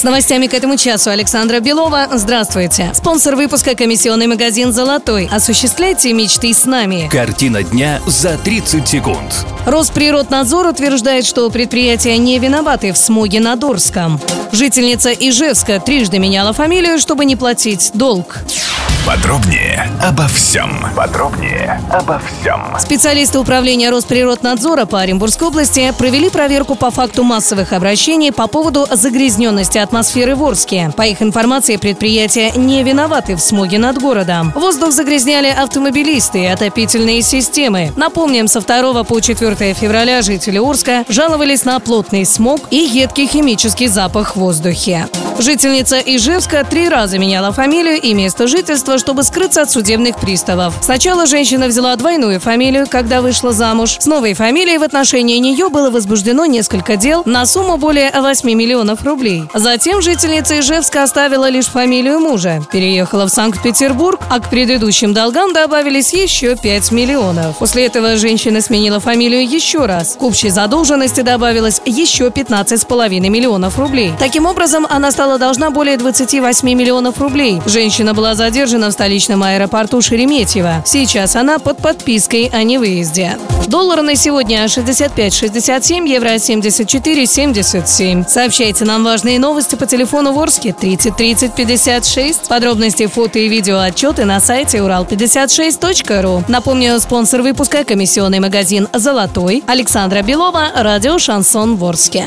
С новостями к этому часу Александра Белова. Здравствуйте. Спонсор выпуска комиссионный магазин «Золотой». Осуществляйте мечты с нами. Картина дня за 30 секунд. Росприроднадзор утверждает, что предприятия не виноваты в смоге над Орском. Жительница Ижевска трижды меняла фамилию, чтобы не платить долг. Подробнее обо всем. Подробнее обо всем. Специалисты управления Росприроднадзора по Оренбургской области провели проверку по факту массовых обращений по поводу загрязненности атмосферы в Орске. По их информации, предприятия не виноваты в смоге над городом. Воздух загрязняли автомобилисты и отопительные системы. Напомним, со 2 по 4 февраля жители Орска жаловались на плотный смог и едкий химический запах в воздухе. Жительница Ижевска три раза меняла фамилию и место жительства, чтобы скрыться от судебных приставов. Сначала женщина взяла двойную фамилию, когда вышла замуж. С новой фамилией в отношении нее было возбуждено несколько дел на сумму более 8 миллионов рублей. Затем жительница Ижевска оставила лишь фамилию мужа, переехала в Санкт-Петербург, а к предыдущим долгам добавились еще 5 миллионов. После этого женщина сменила фамилию еще раз. К общей задолженности добавилось еще 15,5 миллионов рублей. Таким образом, она стала должна более 28 миллионов рублей. Женщина была задержана в столичном аэропорту Шереметьево. Сейчас она под подпиской о невыезде. Доллар на сегодня 65,67, евро 74,77. Сообщайте нам важные новости по телефону Ворске 30 30 56. Подробности, фото и видео отчеты на сайте урал56.ру. Напомню, спонсор выпуска – комиссионный магазин «Золотой». Александра Белова, радио «Шансон Ворске».